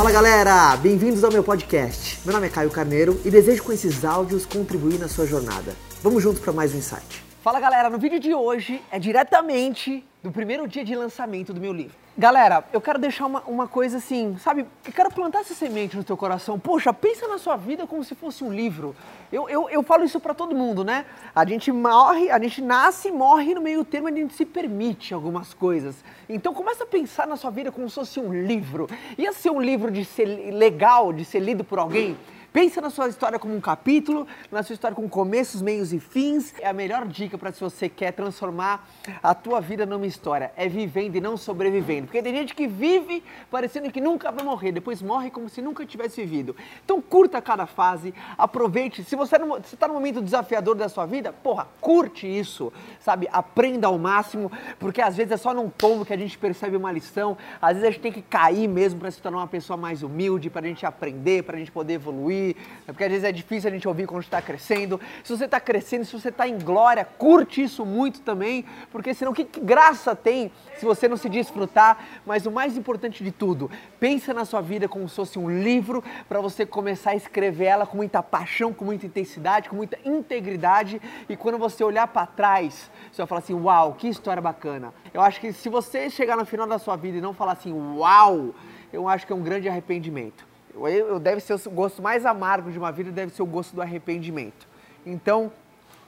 Fala galera, bem-vindos ao meu podcast. Meu nome é Caio Carneiro e desejo com esses áudios contribuir na sua jornada. Vamos juntos para mais um insight. Fala galera, no vídeo de hoje é diretamente do primeiro dia de lançamento do meu livro. Galera, eu quero deixar uma, uma coisa assim, sabe? Eu quero plantar essa semente no teu coração. Poxa, pensa na sua vida como se fosse um livro. Eu, eu, eu falo isso para todo mundo, né? A gente morre, a gente nasce e morre no meio termo, a gente se permite algumas coisas. Então começa a pensar na sua vida como se fosse um livro. Ia ser um livro de ser legal, de ser lido por alguém? Pensa na sua história como um capítulo, na sua história com começos, meios e fins. É a melhor dica para se você quer transformar a tua vida numa história. É vivendo e não sobrevivendo. Porque tem gente que vive parecendo que nunca vai morrer, depois morre como se nunca tivesse vivido. Então curta cada fase, aproveite. Se você está no momento desafiador da sua vida, porra, curte isso, sabe? Aprenda ao máximo, porque às vezes é só num tombo que a gente percebe uma lição. Às vezes a gente tem que cair mesmo para se tornar uma pessoa mais humilde, para a gente aprender, para a gente poder evoluir é porque às vezes é difícil a gente ouvir quando está crescendo. Se você está crescendo, se você está em glória, curte isso muito também, porque senão que, que graça tem se você não se desfrutar? Mas o mais importante de tudo, pensa na sua vida como se fosse um livro para você começar a escrever ela com muita paixão, com muita intensidade, com muita integridade e quando você olhar para trás, você vai falar assim: "Uau, que história bacana". Eu acho que se você chegar no final da sua vida e não falar assim: "Uau", eu acho que é um grande arrependimento. Deve ser o gosto mais amargo de uma vida, deve ser o gosto do arrependimento. Então,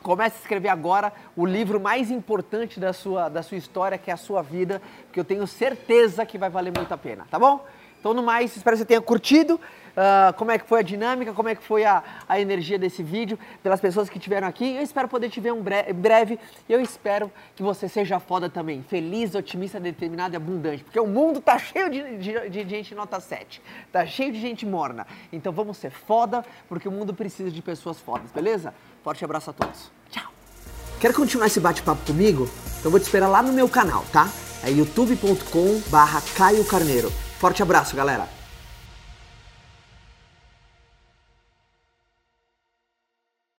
comece a escrever agora o livro mais importante da sua, da sua história, que é a sua vida, que eu tenho certeza que vai valer muito a pena, tá bom? Então, no mais, espero que você tenha curtido uh, como é que foi a dinâmica, como é que foi a, a energia desse vídeo, pelas pessoas que estiveram aqui. Eu espero poder te ver um bre breve e eu espero que você seja foda também. Feliz, otimista, determinado e abundante. Porque o mundo tá cheio de, de, de gente nota 7. Tá cheio de gente morna. Então vamos ser foda, porque o mundo precisa de pessoas fodas, beleza? Forte abraço a todos. Tchau. Quer continuar esse bate-papo comigo? Então vou te esperar lá no meu canal, tá? É youtube.com barra Caio Carneiro. Forte abraço, galera!